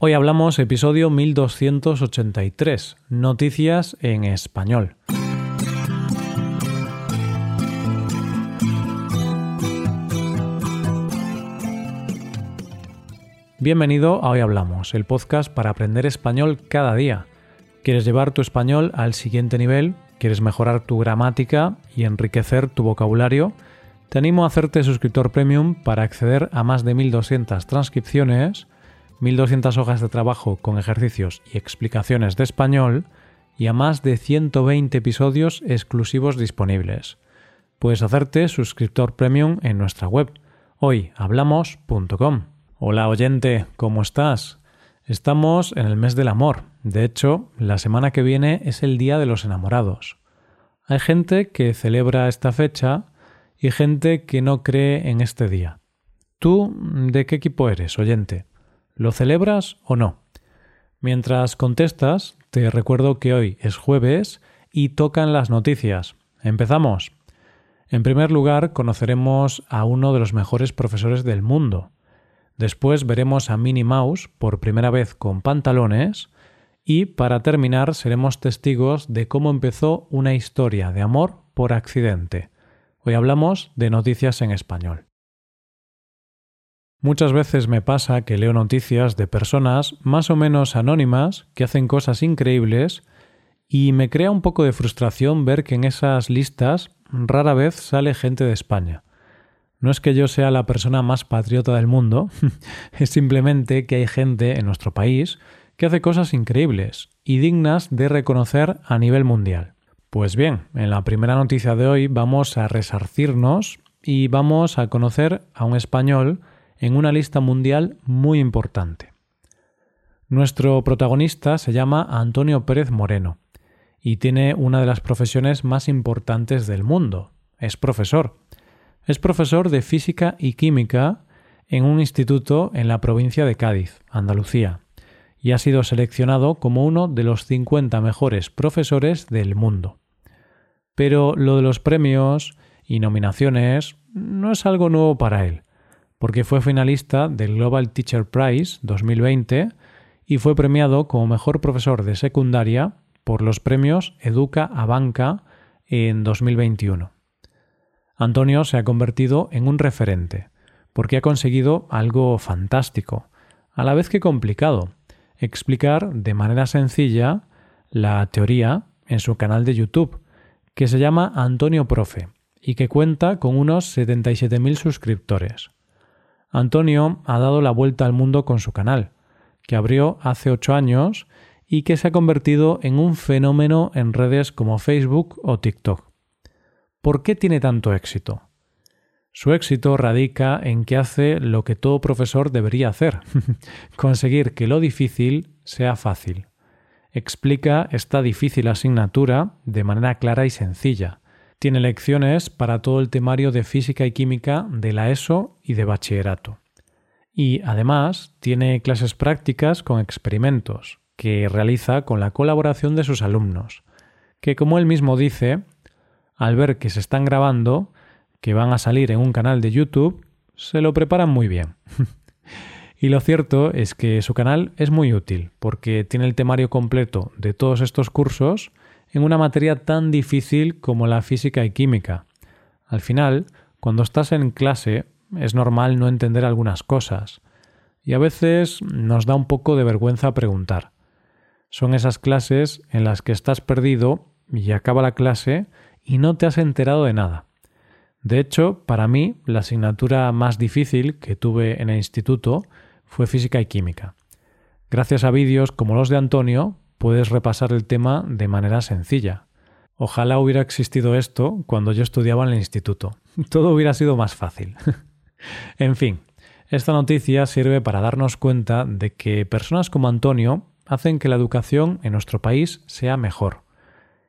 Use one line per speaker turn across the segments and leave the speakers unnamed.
Hoy hablamos episodio 1283, Noticias en español. Bienvenido a Hoy Hablamos, el podcast para aprender español cada día. ¿Quieres llevar tu español al siguiente nivel? ¿Quieres mejorar tu gramática y enriquecer tu vocabulario? Te animo a hacerte suscriptor premium para acceder a más de 1200 transcripciones 1.200 hojas de trabajo con ejercicios y explicaciones de español y a más de 120 episodios exclusivos disponibles. Puedes hacerte suscriptor premium en nuestra web hoyhablamos.com. Hola oyente, ¿cómo estás? Estamos en el mes del amor. De hecho, la semana que viene es el Día de los Enamorados. Hay gente que celebra esta fecha y gente que no cree en este día. ¿Tú de qué equipo eres, oyente? ¿Lo celebras o no? Mientras contestas, te recuerdo que hoy es jueves y tocan las noticias. Empezamos. En primer lugar, conoceremos a uno de los mejores profesores del mundo. Después veremos a Minnie Mouse por primera vez con pantalones. Y para terminar, seremos testigos de cómo empezó una historia de amor por accidente. Hoy hablamos de noticias en español. Muchas veces me pasa que leo noticias de personas más o menos anónimas que hacen cosas increíbles y me crea un poco de frustración ver que en esas listas rara vez sale gente de España. No es que yo sea la persona más patriota del mundo, es simplemente que hay gente en nuestro país que hace cosas increíbles y dignas de reconocer a nivel mundial. Pues bien, en la primera noticia de hoy vamos a resarcirnos y vamos a conocer a un español en una lista mundial muy importante. Nuestro protagonista se llama Antonio Pérez Moreno y tiene una de las profesiones más importantes del mundo. Es profesor. Es profesor de física y química en un instituto en la provincia de Cádiz, Andalucía, y ha sido seleccionado como uno de los 50 mejores profesores del mundo. Pero lo de los premios y nominaciones no es algo nuevo para él porque fue finalista del Global Teacher Prize 2020 y fue premiado como mejor profesor de secundaria por los premios Educa a Banca en 2021. Antonio se ha convertido en un referente, porque ha conseguido algo fantástico, a la vez que complicado, explicar de manera sencilla la teoría en su canal de YouTube, que se llama Antonio Profe y que cuenta con unos 77.000 suscriptores. Antonio ha dado la vuelta al mundo con su canal, que abrió hace ocho años y que se ha convertido en un fenómeno en redes como Facebook o TikTok. ¿Por qué tiene tanto éxito? Su éxito radica en que hace lo que todo profesor debería hacer, conseguir que lo difícil sea fácil. Explica esta difícil asignatura de manera clara y sencilla, tiene lecciones para todo el temario de física y química de la ESO y de bachillerato. Y además tiene clases prácticas con experimentos que realiza con la colaboración de sus alumnos, que como él mismo dice, al ver que se están grabando, que van a salir en un canal de YouTube, se lo preparan muy bien. y lo cierto es que su canal es muy útil porque tiene el temario completo de todos estos cursos en una materia tan difícil como la física y química. Al final, cuando estás en clase, es normal no entender algunas cosas, y a veces nos da un poco de vergüenza preguntar. Son esas clases en las que estás perdido y acaba la clase y no te has enterado de nada. De hecho, para mí, la asignatura más difícil que tuve en el instituto fue física y química. Gracias a vídeos como los de Antonio, puedes repasar el tema de manera sencilla. Ojalá hubiera existido esto cuando yo estudiaba en el instituto. Todo hubiera sido más fácil. en fin, esta noticia sirve para darnos cuenta de que personas como Antonio hacen que la educación en nuestro país sea mejor.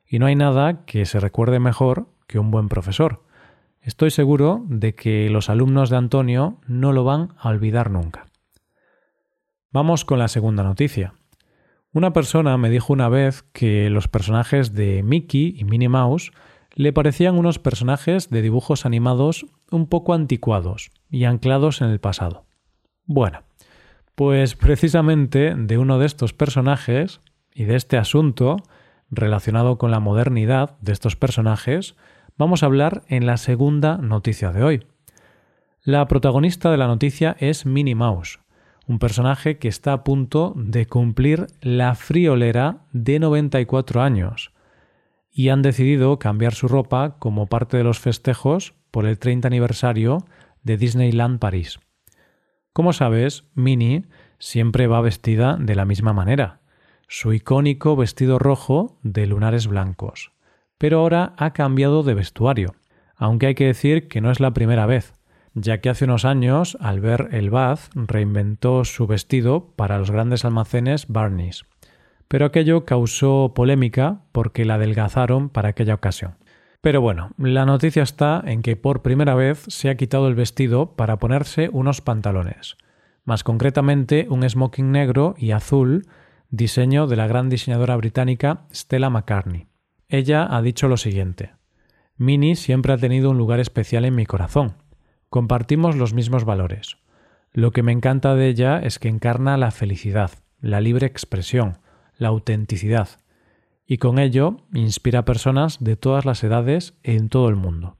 Y no hay nada que se recuerde mejor que un buen profesor. Estoy seguro de que los alumnos de Antonio no lo van a olvidar nunca. Vamos con la segunda noticia. Una persona me dijo una vez que los personajes de Mickey y Minnie Mouse le parecían unos personajes de dibujos animados un poco anticuados y anclados en el pasado. Bueno, Pues precisamente de uno de estos personajes y de este asunto relacionado con la modernidad de estos personajes vamos a hablar en la segunda noticia de hoy. La protagonista de la noticia es Minnie Mouse, un personaje que está a punto de cumplir la friolera de 94 años y han decidido cambiar su ropa como parte de los festejos por el 30 aniversario de Disneyland París. Como sabes, Minnie siempre va vestida de la misma manera, su icónico vestido rojo de lunares blancos. Pero ahora ha cambiado de vestuario, aunque hay que decir que no es la primera vez, ya que hace unos años, al ver el Bath, reinventó su vestido para los grandes almacenes Barney's. Pero aquello causó polémica porque la adelgazaron para aquella ocasión. Pero bueno, la noticia está en que por primera vez se ha quitado el vestido para ponerse unos pantalones, más concretamente un smoking negro y azul diseño de la gran diseñadora británica Stella McCartney. Ella ha dicho lo siguiente. Minnie siempre ha tenido un lugar especial en mi corazón. Compartimos los mismos valores. Lo que me encanta de ella es que encarna la felicidad, la libre expresión, la autenticidad, y con ello inspira a personas de todas las edades en todo el mundo.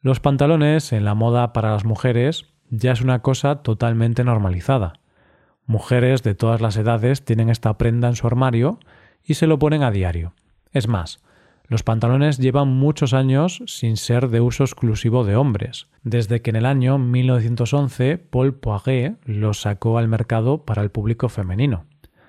Los pantalones en la moda para las mujeres ya es una cosa totalmente normalizada. Mujeres de todas las edades tienen esta prenda en su armario y se lo ponen a diario. Es más, los pantalones llevan muchos años sin ser de uso exclusivo de hombres, desde que en el año 1911 Paul Poiret los sacó al mercado para el público femenino.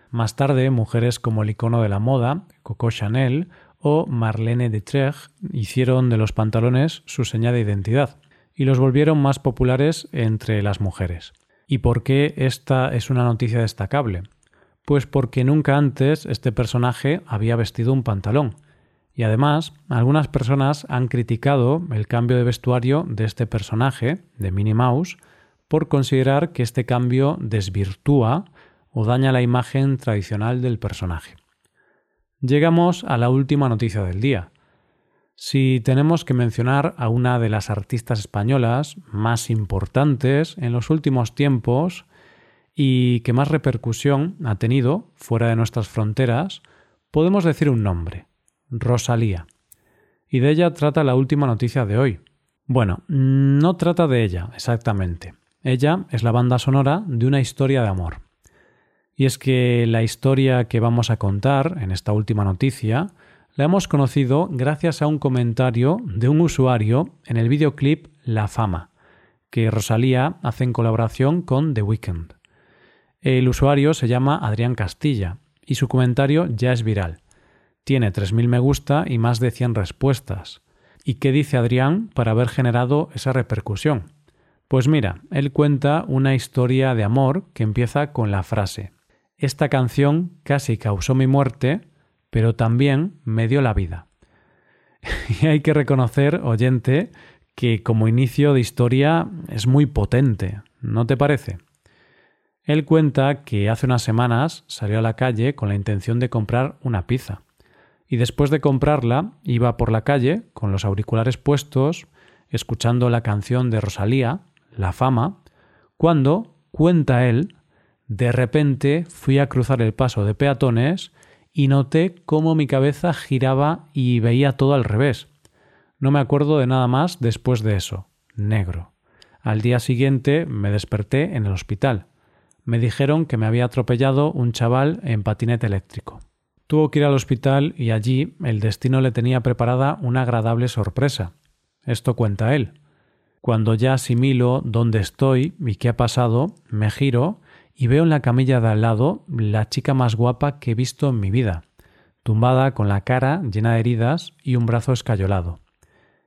Más tarde, mujeres como el icono de la moda, Coco Chanel o Marlene Dietrich hicieron de los pantalones su señal de identidad y los volvieron más populares entre las mujeres. ¿Y por qué esta es una noticia destacable? Pues porque nunca antes este personaje había vestido un pantalón. Y además, algunas personas han criticado el cambio de vestuario de este personaje, de Minnie Mouse, por considerar que este cambio desvirtúa o daña la imagen tradicional del personaje. Llegamos a la última noticia del día, si tenemos que mencionar a una de las artistas españolas más importantes en los últimos tiempos y que más repercusión ha tenido fuera de nuestras fronteras, podemos decir un nombre, Rosalía. Y de ella trata la última noticia de hoy. Bueno, no trata de ella exactamente. Ella es la banda sonora de una historia de amor. Y es que la historia que vamos a contar en esta última noticia la hemos conocido gracias a un comentario de un usuario en el videoclip La Fama, que Rosalía hace en colaboración con The Weeknd. El usuario se llama Adrián Castilla y su comentario ya es viral. Tiene 3.000 me gusta y más de 100 respuestas. ¿Y qué dice Adrián para haber generado esa repercusión? Pues mira, él cuenta una historia de amor que empieza con la frase Esta canción casi causó mi muerte, pero también me dio la vida. y hay que reconocer, oyente, que como inicio de historia es muy potente, ¿no te parece? Él cuenta que hace unas semanas salió a la calle con la intención de comprar una pizza. Y después de comprarla, iba por la calle con los auriculares puestos, escuchando la canción de Rosalía, La fama, cuando, cuenta él, de repente fui a cruzar el paso de peatones y noté cómo mi cabeza giraba y veía todo al revés. No me acuerdo de nada más después de eso. Negro. Al día siguiente me desperté en el hospital. Me dijeron que me había atropellado un chaval en patinete eléctrico. Tuvo que ir al hospital y allí el destino le tenía preparada una agradable sorpresa. Esto cuenta él. Cuando ya asimilo dónde estoy y qué ha pasado, me giro y veo en la camilla de al lado la chica más guapa que he visto en mi vida, tumbada con la cara llena de heridas y un brazo escayolado.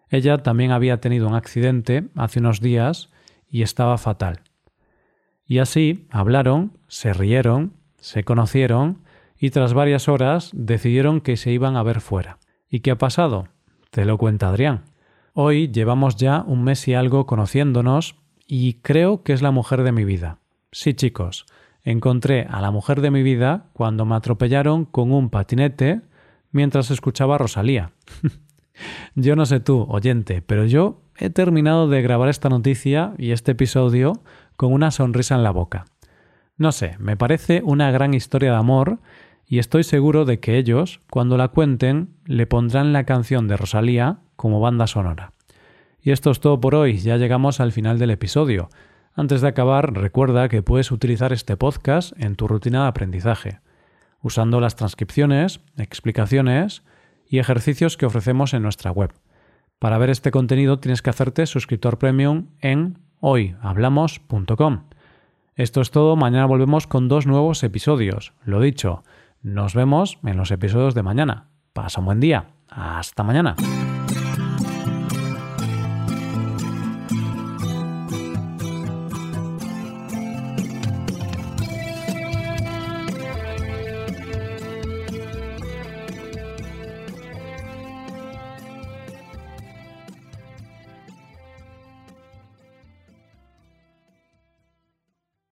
Ella también había tenido un accidente hace unos días y estaba fatal. Y así hablaron, se rieron, se conocieron y tras varias horas decidieron que se iban a ver fuera. ¿Y qué ha pasado? Te lo cuenta Adrián. Hoy llevamos ya un mes y algo conociéndonos y creo que es la mujer de mi vida. Sí, chicos, encontré a la mujer de mi vida cuando me atropellaron con un patinete mientras escuchaba a Rosalía. yo no sé tú, oyente, pero yo he terminado de grabar esta noticia y este episodio con una sonrisa en la boca. No sé, me parece una gran historia de amor y estoy seguro de que ellos, cuando la cuenten, le pondrán la canción de Rosalía como banda sonora. Y esto es todo por hoy, ya llegamos al final del episodio. Antes de acabar, recuerda que puedes utilizar este podcast en tu rutina de aprendizaje, usando las transcripciones, explicaciones y ejercicios que ofrecemos en nuestra web. Para ver este contenido tienes que hacerte suscriptor premium en hoyhablamos.com. Esto es todo, mañana volvemos con dos nuevos episodios. Lo dicho, nos vemos en los episodios de mañana. Pasa un buen día. Hasta mañana.